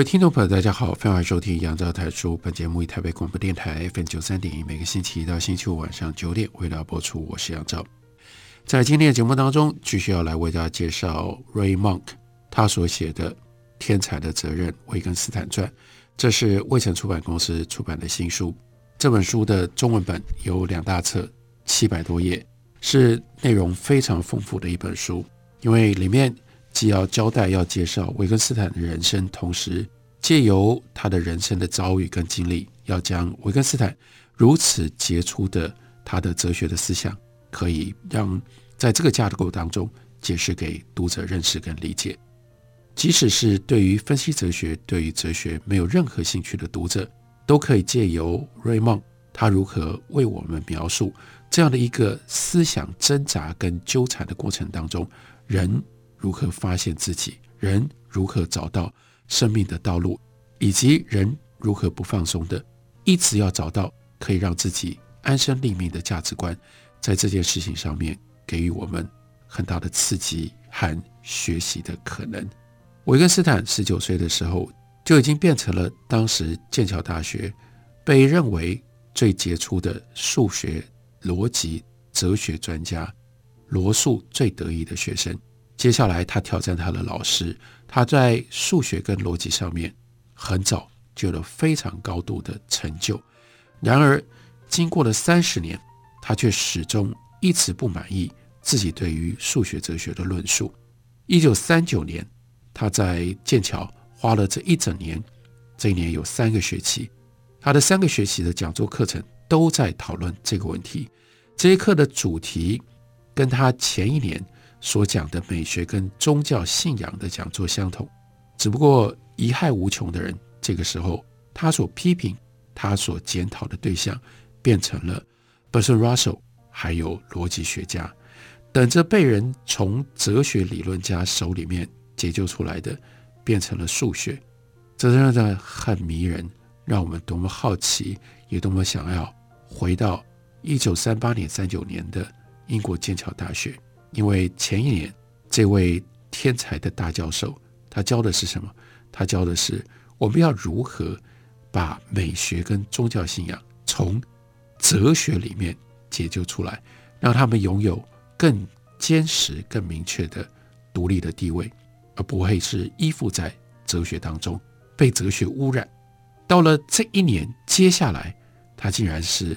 位听众朋友，大家好，欢迎收听杨照台书。本节目以台北广播电台 FM 九三点一，每个星期一到星期五晚上九点为大家播出。我是杨照，在今天的节目当中，继续要来为大家介绍 Ray Monk 他所写的《天才的责任：维根斯坦传》。这是未城出版公司出版的新书。这本书的中文本有两大册，七百多页，是内容非常丰富的一本书，因为里面。既要交代、要介绍维根斯坦的人生，同时借由他的人生的遭遇跟经历，要将维根斯坦如此杰出的他的哲学的思想，可以让在这个架构当中解释给读者认识跟理解。即使是对于分析哲学、对于哲学没有任何兴趣的读者，都可以借由瑞梦他如何为我们描述这样的一个思想挣扎跟纠缠的过程当中，人。如何发现自己？人如何找到生命的道路？以及人如何不放松的，一直要找到可以让自己安身立命的价值观，在这件事情上面给予我们很大的刺激和学习的可能。维根斯坦十九岁的时候就已经变成了当时剑桥大学被认为最杰出的数学、逻辑、哲学专家罗素最得意的学生。接下来，他挑战他的老师，他在数学跟逻辑上面很早就有了非常高度的成就。然而，经过了三十年，他却始终一直不满意自己对于数学哲学的论述。一九三九年，他在剑桥花了这一整年，这一年有三个学期，他的三个学期的讲座课程都在讨论这个问题。这一课的主题跟他前一年。所讲的美学跟宗教信仰的讲座相同，只不过贻害无穷的人，这个时候他所批评、他所检讨的对象，变成了 Bertrand Russell，还有逻辑学家，等着被人从哲学理论家手里面解救出来的，变成了数学。这真的很迷人，让我们多么好奇，也多么想要回到一九三八年、三九年的英国剑桥大学。因为前一年，这位天才的大教授，他教的是什么？他教的是我们要如何把美学跟宗教信仰从哲学里面解救出来，让他们拥有更坚实、更明确的独立的地位，而不会是依附在哲学当中，被哲学污染。到了这一年，接下来他竟然是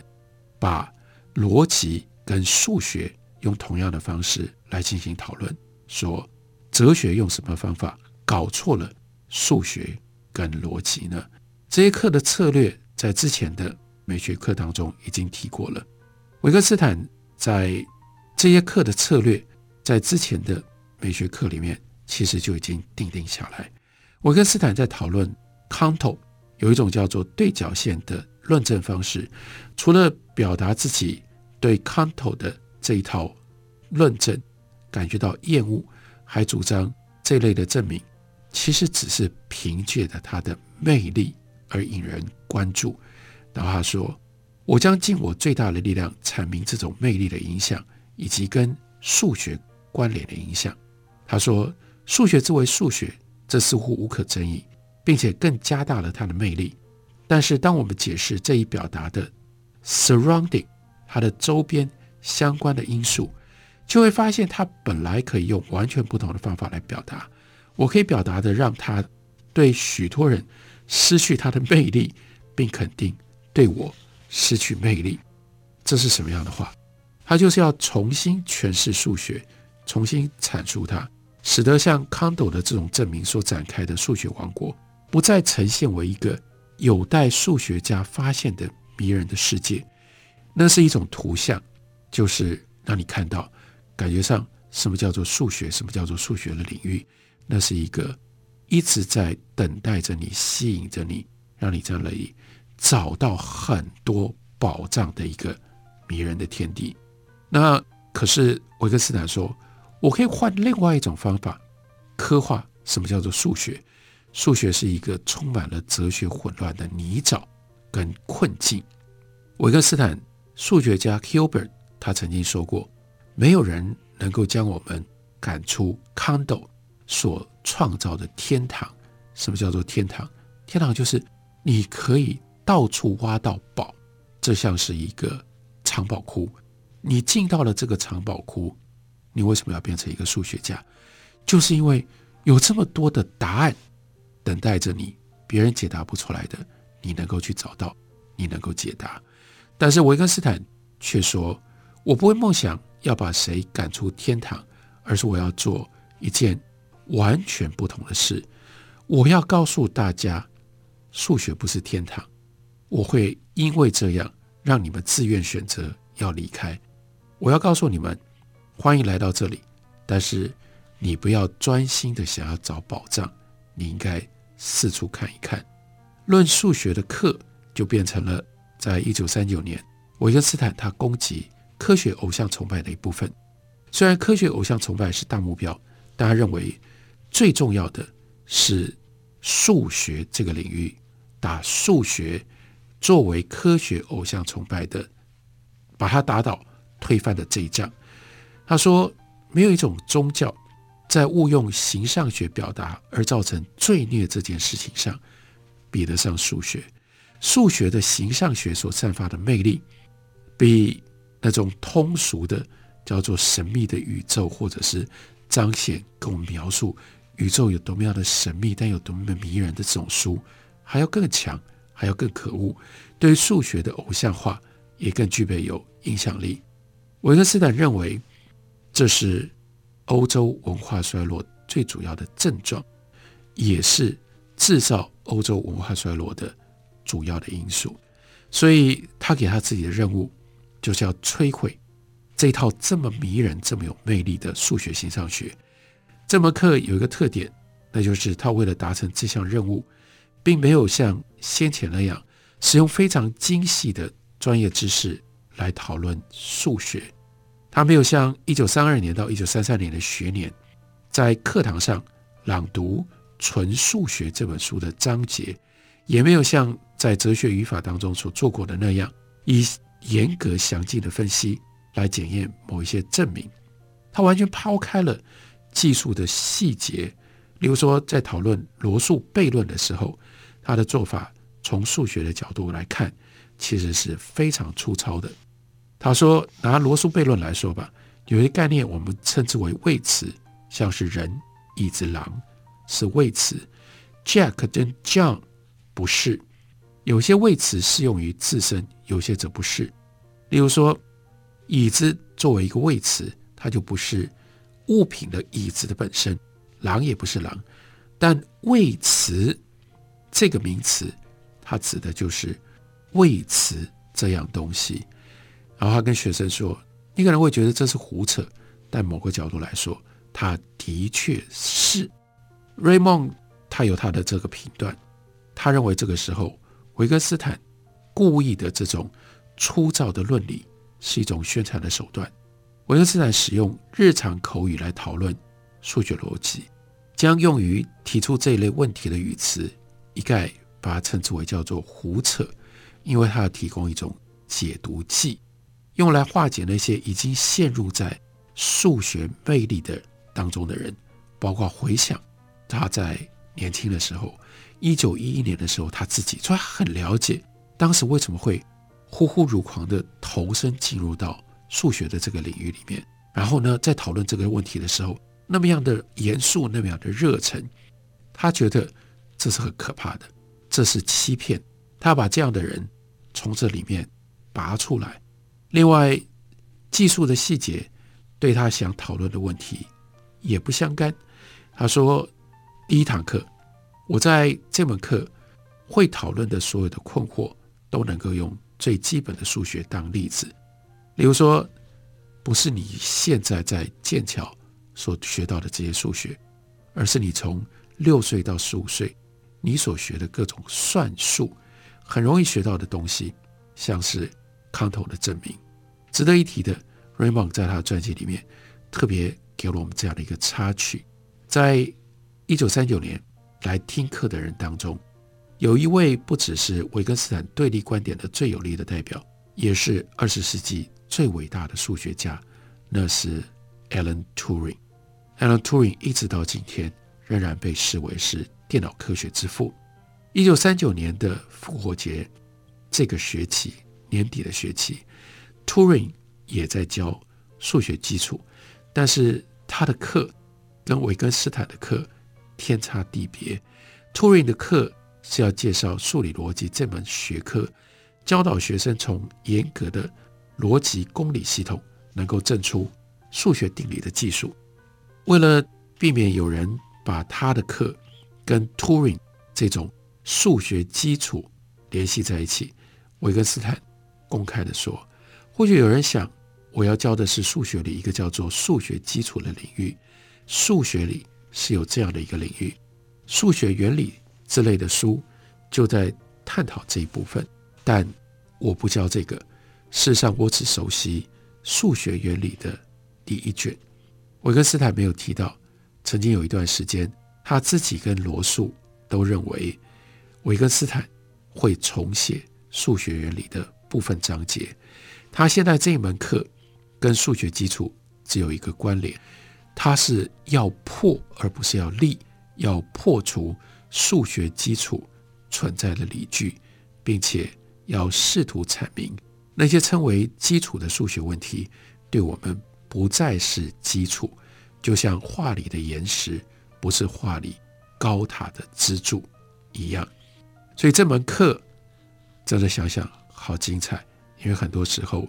把逻辑跟数学。用同样的方式来进行讨论，说哲学用什么方法搞错了数学跟逻辑呢？这些课的策略在之前的美学课当中已经提过了。维根斯坦在这些课的策略在之前的美学课里面其实就已经定定下来。维根斯坦在讨论康托有一种叫做对角线的论证方式，除了表达自己对康托的这一套论证感觉到厌恶，还主张这类的证明其实只是凭借着它的魅力而引人关注。然后他说：“我将尽我最大的力量阐明这种魅力的影响，以及跟数学关联的影响。”他说：“数学之为数学，这似乎无可争议，并且更加大了它的魅力。但是，当我们解释这一表达的 surrounding，它的周边。”相关的因素，就会发现它本来可以用完全不同的方法来表达。我可以表达的，让它对许多人失去它的魅力，并肯定对我失去魅力。这是什么样的话？他就是要重新诠释数学，重新阐述它，使得像康斗的这种证明所展开的数学王国，不再呈现为一个有待数学家发现的迷人的世界。那是一种图像。就是让你看到，感觉上什么叫做数学？什么叫做数学的领域？那是一个一直在等待着你、吸引着你，让你在那里找到很多宝藏的一个迷人的天地。那可是维根斯坦说，我可以换另外一种方法刻画什么叫做数学。数学是一个充满了哲学混乱的泥沼跟困境。维根斯坦数学家 Hilbert 他曾经说过，没有人能够将我们赶出康斗所创造的天堂。什么叫做天堂？天堂就是你可以到处挖到宝，这像是一个藏宝库。你进到了这个藏宝库，你为什么要变成一个数学家？就是因为有这么多的答案等待着你，别人解答不出来的，你能够去找到，你能够解答。但是维根斯坦却说：“我不会梦想要把谁赶出天堂，而是我要做一件完全不同的事。我要告诉大家，数学不是天堂。我会因为这样让你们自愿选择要离开。”我要告诉你们，欢迎来到这里，但是你不要专心的想要找宝藏，你应该四处看一看。论数学的课就变成了，在一九三九年，维根斯坦他攻击科学偶像崇拜的一部分。虽然科学偶像崇拜是大目标，但他认为最重要的是数学这个领域，打数学作为科学偶像崇拜的，把它打倒。推翻的这一仗，他说：“没有一种宗教在误用形上学表达而造成罪孽这件事情上比得上数学。数学的形上学所散发的魅力，比那种通俗的叫做神秘的宇宙，或者是彰显跟我们描述宇宙有多么样的神秘，但有多么的迷人的这种书，还要更强，还要更可恶。对于数学的偶像化，也更具备有影响力。”维根斯坦认为，这是欧洲文化衰落最主要的症状，也是制造欧洲文化衰落的主要的因素。所以他给他自己的任务，就是要摧毁这套这么迷人、这么有魅力的数学形上学。这门课有一个特点，那就是他为了达成这项任务，并没有像先前那样使用非常精细的专业知识。来讨论数学，他没有像一九三二年到一九三三年的学年，在课堂上朗读《纯数学》这本书的章节，也没有像在哲学语法当中所做过的那样，以严格详尽的分析来检验某一些证明。他完全抛开了技术的细节，例如说，在讨论罗素悖论的时候，他的做法从数学的角度来看，其实是非常粗糙的。他说：“拿罗素悖论来说吧，有些概念我们称之为谓词，像是人、椅子、狼是谓词。Jack 跟 John 不是。有些谓词适用于自身，有些则不是。例如说，椅子作为一个谓词，它就不是物品的椅子的本身；狼也不是狼。但谓词这个名词，它指的就是谓词这样东西。”然后他跟学生说：“你可能会觉得这是胡扯，但某个角度来说，他的确是。” Raymond 他有他的这个评断，他认为这个时候维根斯坦故意的这种粗糙的论理是一种宣传的手段。维根斯坦使用日常口语来讨论数学逻辑，将用于提出这一类问题的语词一概把它称之为叫做胡扯，因为它要提供一种解读剂。用来化解那些已经陷入在数学魅力的当中的人，包括回想他在年轻的时候，一九一一年的时候，他自己，所以他很了解当时为什么会呼呼如狂的投身进入到数学的这个领域里面。然后呢，在讨论这个问题的时候，那么样的严肃，那么样的热忱，他觉得这是很可怕的，这是欺骗。他把这样的人从这里面拔出来。另外，技术的细节对他想讨论的问题也不相干。他说：“第一堂课，我在这门课会讨论的所有的困惑，都能够用最基本的数学当例子。例如说，不是你现在在剑桥所学到的这些数学，而是你从六岁到十五岁你所学的各种算术，很容易学到的东西，像是康托的证明。值得一提的，Raymond 在他的传记里面特别给了我们这样的一个插曲：在一九三九年来听课的人当中，有一位不只是维根斯坦对立观点的最有力的代表，也是二十世纪最伟大的数学家，那是 Alan Turing。Alan Turing 一直到今天仍然被视为是电脑科学之父。一九三九年的复活节这个学期年底的学期，Turing 也在教数学基础，但是他的课跟维根斯坦的课天差地别。Turing 的课是要介绍数理逻辑这门学科，教导学生从严格的逻辑公理系统能够证出数学定理的技术。为了避免有人把他的课跟 Turing 这种数学基础联系在一起，维根斯坦公开的说：“或许有人想，我要教的是数学里一个叫做数学基础的领域，数学里是有这样的一个领域，数学原理。”之类的书就在探讨这一部分，但我不教这个。事实上，我只熟悉数学原理的第一卷。维根斯坦没有提到，曾经有一段时间，他自己跟罗素都认为维根斯坦会重写数学原理的部分章节。他现在这一门课跟数学基础只有一个关联，他是要破而不是要立，要破除。数学基础存在的理据，并且要试图阐明那些称为基础的数学问题，对我们不再是基础，就像画里的岩石不是画里高塔的支柱一样。所以这门课真的想想好精彩，因为很多时候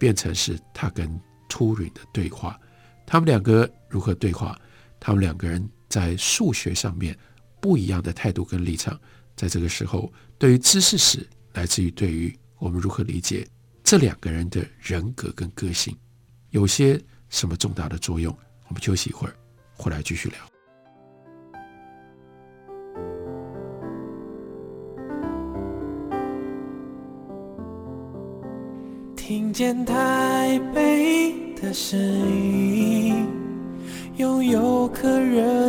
变成是他跟秃云的对话，他们两个如何对话？他们两个人在数学上面。不一样的态度跟立场，在这个时候，对于知识史，来自于对于我们如何理解这两个人的人格跟个性，有些什么重大的作用？我们休息一会儿，回来继续聊。听见台北的声音。拥有颗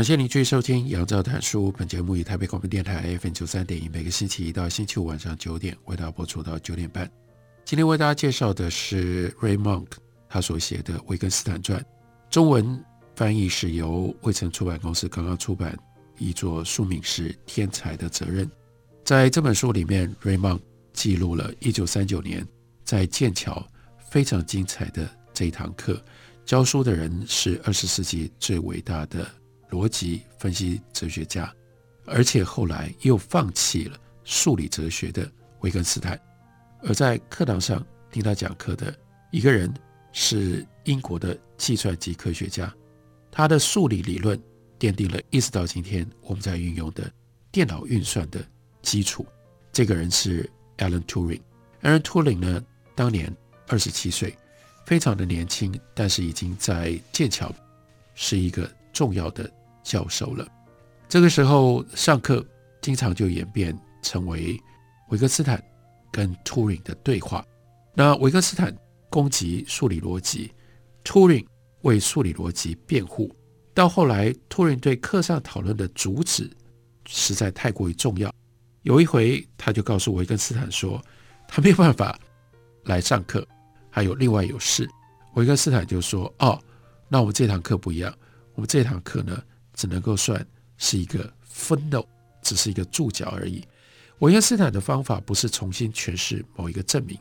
感谢您继续收听杨照谈书。本节目以台北广播电台 FM 九三点一，每个星期一到星期五晚上九点为大家播出到九点半。今天为大家介绍的是 Ray Monk 他所写的《维根斯坦传》，中文翻译是由卫城出版公司刚刚出版，译作书名是《天才的责任》。在这本书里面，Ray Monk 记录了一九三九年在剑桥非常精彩的这一堂课，教书的人是二十世纪最伟大的。逻辑分析哲学家，而且后来又放弃了数理哲学的维根斯坦，而在课堂上听他讲课的一个人是英国的计算机科学家，他的数理理论奠定了一直到今天我们在运用的电脑运算的基础。这个人是 Alan Turing。Alan Turing 呢，当年二十七岁，非常的年轻，但是已经在剑桥是一个重要的。教授了，这个时候上课经常就演变成为维根斯坦跟 Turing 的对话。那维根斯坦攻击数理逻辑，Turing 为数理逻辑辩护。到后来，Turing 对课上讨论的主旨实在太过于重要。有一回，他就告诉维根斯坦说，他没有办法来上课，还有另外有事。维根斯坦就说：“哦，那我们这堂课不一样，我们这堂课呢？”只能够算是一个分的只是一个注脚而已。维根斯坦的方法不是重新诠释某一个证明，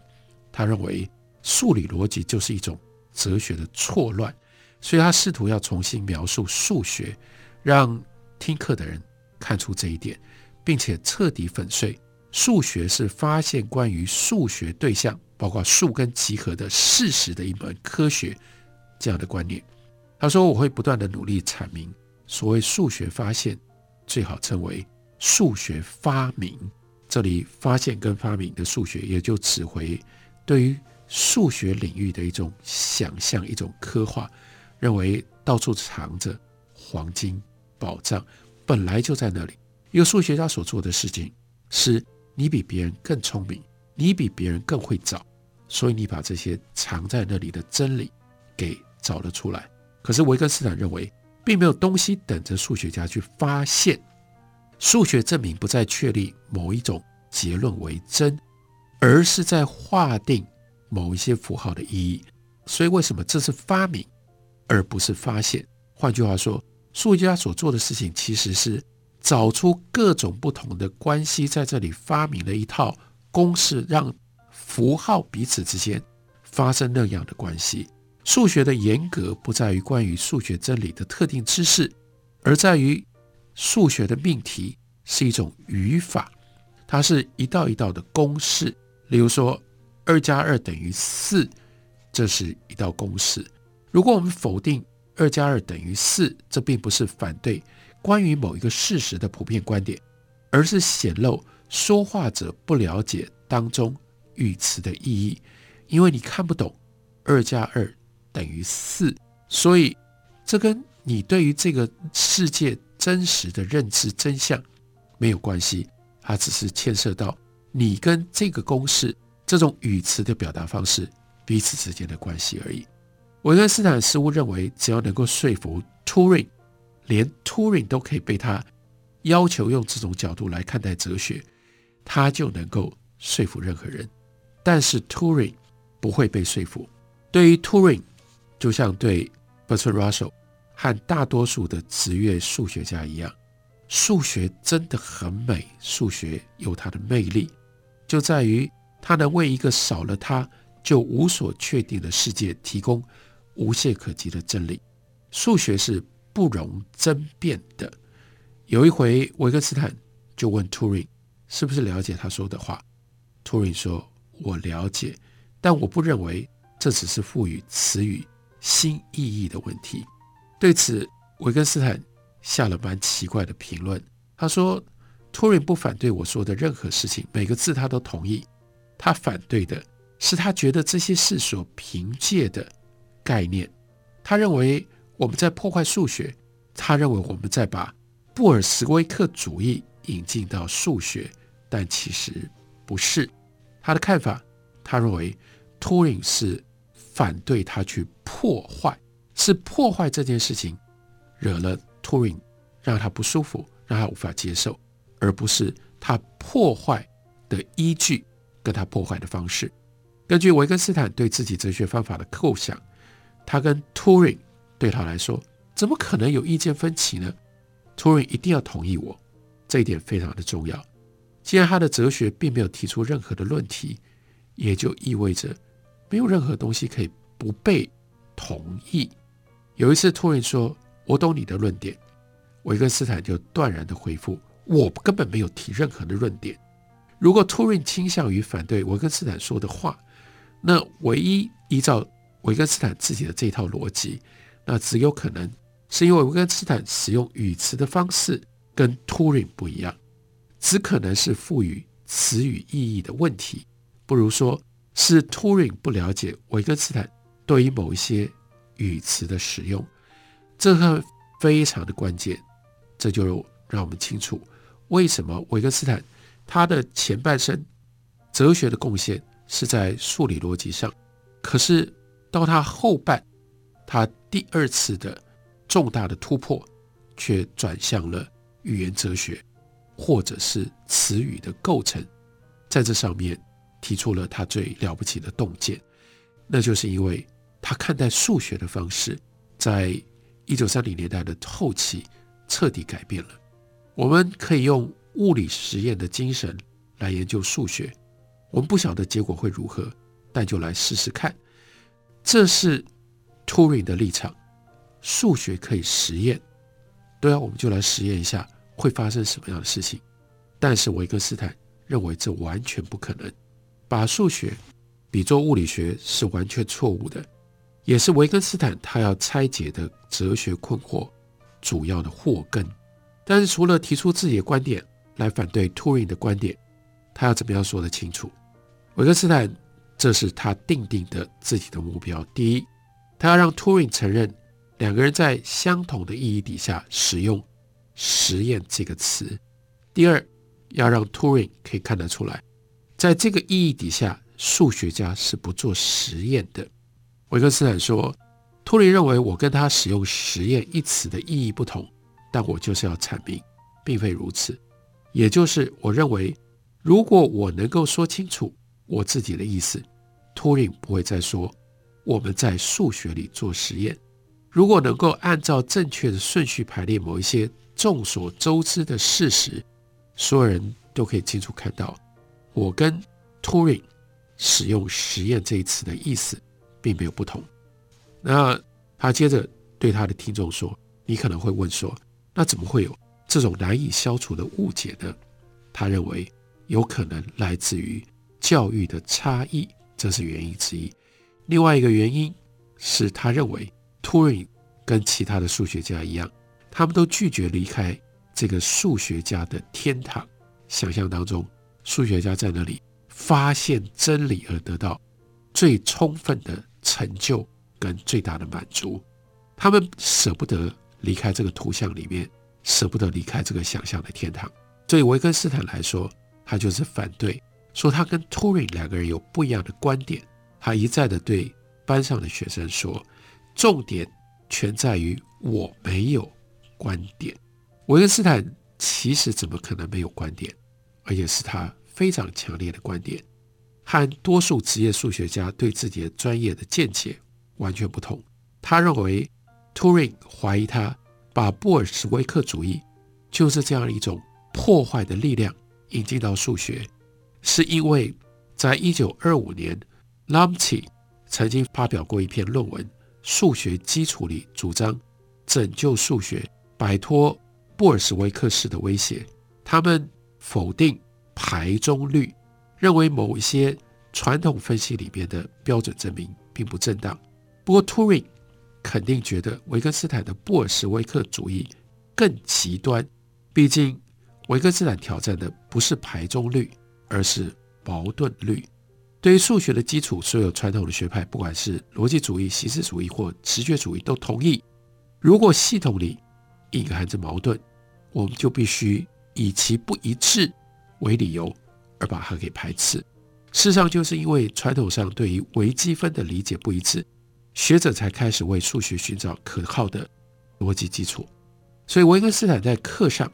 他认为数理逻辑就是一种哲学的错乱，所以他试图要重新描述数学，让听课的人看出这一点，并且彻底粉碎数学是发现关于数学对象，包括数跟集合的事实的一门科学这样的观念。他说：“我会不断地努力阐明，所谓数学发现，最好称为数学发明。这里发现跟发明的数学，也就指回对于数学领域的一种想象、一种刻画，认为到处藏着黄金宝藏，本来就在那里。一个数学家所做的事情，是你比别人更聪明，你比别人更会找，所以你把这些藏在那里的真理给找了出来。”可是维根斯坦认为，并没有东西等着数学家去发现。数学证明不再确立某一种结论为真，而是在划定某一些符号的意义。所以，为什么这是发明，而不是发现？换句话说，数学家所做的事情其实是找出各种不同的关系，在这里发明了一套公式，让符号彼此之间发生那样的关系。数学的严格不在于关于数学真理的特定知识，而在于数学的命题是一种语法，它是一道一道的公式。例如说，二加二等于四，这是一道公式。如果我们否定二加二等于四，这并不是反对关于某一个事实的普遍观点，而是显露说话者不了解当中语词的意义，因为你看不懂二加二。等于四，所以这跟你对于这个世界真实的认知真相没有关系，它只是牵涉到你跟这个公式这种语词的表达方式彼此之间的关系而已。维根斯坦似乎认为，只要能够说服 Turing，连 Turing 都可以被他要求用这种角度来看待哲学，他就能够说服任何人。但是 Turing 不会被说服。对于 Turing。就像对 Bertrand Russell 和大多数的职业数学家一样，数学真的很美。数学有它的魅力，就在于它能为一个少了它就无所确定的世界提供无懈可击的真理。数学是不容争辩的。有一回，维克斯坦就问 Turing 是不是了解他说的话。Turing 说：“我了解，但我不认为这只是赋予词语。”新意义的问题，对此，维根斯坦下了蛮奇怪的评论。他说：“图灵不反对我说的任何事情，每个字他都同意。他反对的是他觉得这些事所凭借的概念。他认为我们在破坏数学，他认为我们在把布尔什维克主义引进到数学，但其实不是。他的看法，他认为图灵是。”反对他去破坏，是破坏这件事情惹了 Turing，让他不舒服，让他无法接受，而不是他破坏的依据跟他破坏的方式。根据维根斯坦对自己哲学方法的构想，他跟 Turing 对他来说怎么可能有意见分歧呢？Turing 一定要同意我，这一点非常的重要。既然他的哲学并没有提出任何的论题，也就意味着。没有任何东西可以不被同意。有一次，托人说：“我懂你的论点。”维根斯坦就断然地回复：“我根本没有提任何的论点。”如果托人倾向于反对维根斯坦说的话，那唯一依照维根斯坦自己的这套逻辑，那只有可能是因为维根斯坦使用语词的方式跟托人不一样，只可能是赋予词语意义的问题，不如说。是 Turing 不了解维根斯坦对于某一些语词的使用，这个非常的关键。这就让我们清楚为什么维根斯坦他的前半生哲学的贡献是在数理逻辑上，可是到他后半，他第二次的重大的突破却转向了语言哲学，或者是词语的构成，在这上面。提出了他最了不起的洞见，那就是因为他看待数学的方式，在一九三零年代的后期彻底改变了。我们可以用物理实验的精神来研究数学，我们不晓得结果会如何，但就来试试看。这是图灵的立场，数学可以实验，对啊，我们就来实验一下会发生什么样的事情。但是维根斯坦认为这完全不可能，把数学比作物理学是完全错误的，也是维根斯坦他要拆解的哲学困惑主要的祸根。但是除了提出自己的观点来反对图灵的观点，他要怎么样说得清楚？维根斯坦这是他定定的自己的目标。第一，他要让图灵承认两个人在相同的意义底下使用“实验”这个词。第二，要让图灵可以看得出来，在这个意义底下，数学家是不做实验的。维根斯坦说，图灵认为我跟他使用“实验”一词的。意义不同，但我就是要阐明，并非如此。也就是我认为，如果我能够说清楚我自己的。意思，图灵不会再说我们在数学里做实验。如果能够按照正确的。顺序排列某一些众所周知的。事实。所有人都可以清楚看到，我跟 Turing 使用“实验”这一词的意思并没有不同。那他接着对他的听众说：“你可能会问说，那怎么会有这种难以消除的误解呢？”他认为有可能来自于教育的差异，这是原因之一。另外一个原因是他认为 Turing 跟其他的数学家一样，他们都拒绝离开。这个数学家的天堂，想象当中，数学家在那里发现真理而得到最充分的成就跟最大的满足，他们舍不得离开这个图像里面，舍不得离开这个想象的天堂。对维根斯坦来说，他就是反对，说他跟图灵两个人有不一样的观点。他一再的对班上的学生说，重点全在于我没有观点。维根斯坦其实怎么可能没有观点，而且是他非常强烈的观点，和多数职业数学家对自己的专业的见解完全不同。他认为，Turing 怀疑他把布尔什维克主义就是这样一种破坏的力量引进到数学，是因为在一九二五年，Lomsky 曾经发表过一篇论文《数学基础》里主张拯救数学，摆脱。布尔什维克式的威胁，他们否定排中律，认为某一些传统分析里边的标准证明并不正当。不过，，Turing 肯定觉得维根斯坦的布尔什维克主义更极端。毕竟，维根斯坦挑战的不是排中律，而是矛盾律。对于数学的基础，所有传统的学派，不管是逻辑主义、形式主义或直觉主义，都同意，如果系统里隐含着矛盾，我们就必须以其不一致为理由而把它给排斥。事实上，就是因为传统上对于微积分的理解不一致，学者才开始为数学寻找可靠的逻辑基础。所以，维根斯坦在课上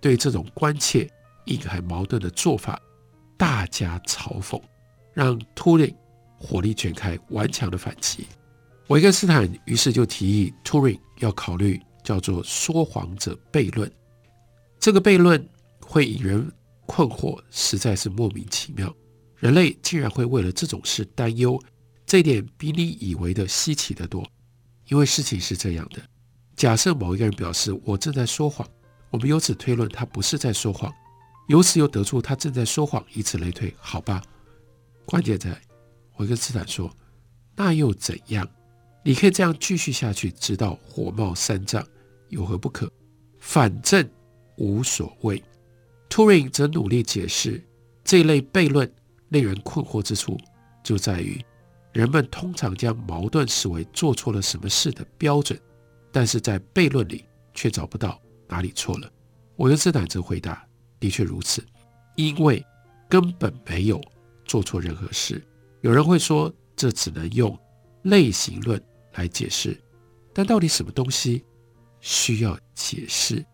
对这种关切隐含矛盾的做法大加嘲讽，让图灵火力全开，顽强的反击。维根斯坦于是就提议图灵要考虑叫做“说谎者悖论”。这个悖论会引人困惑，实在是莫名其妙。人类竟然会为了这种事担忧，这点比你以为的稀奇得多。因为事情是这样的：假设某一个人表示我正在说谎，我们由此推论他不是在说谎，由此又得出他正在说谎，以此类推，好吧？关键在维根斯坦说：“那又怎样？你可以这样继续下去，直到火冒三丈，有何不可？反正。”无所谓。图灵则努力解释这一类悖论令人困惑之处，就在于人们通常将矛盾视为做错了什么事的标准，但是在悖论里却找不到哪里错了。维根斯坦则回答：的确如此，因为根本没有做错任何事。有人会说，这只能用类型论来解释，但到底什么东西需要解释？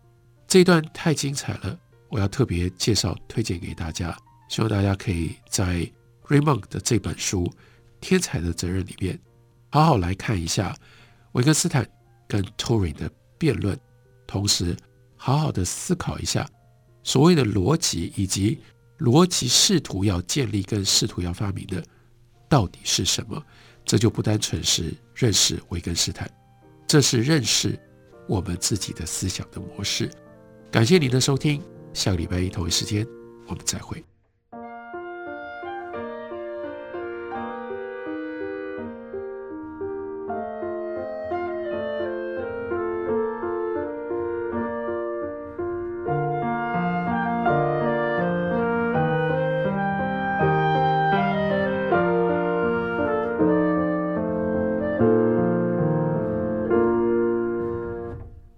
这一段太精彩了，我要特别介绍推荐给大家，希望大家可以在 Raymond 的这本书《天才的责任》里面好好来看一下维根斯坦跟 Turing 的辩论，同时好好的思考一下所谓的逻辑以及逻辑试图要建立跟试图要发明的到底是什么。这就不单纯是认识维根斯坦，这是认识我们自己的思想的模式。感谢您的收听，下个礼拜一同一时间我们再会。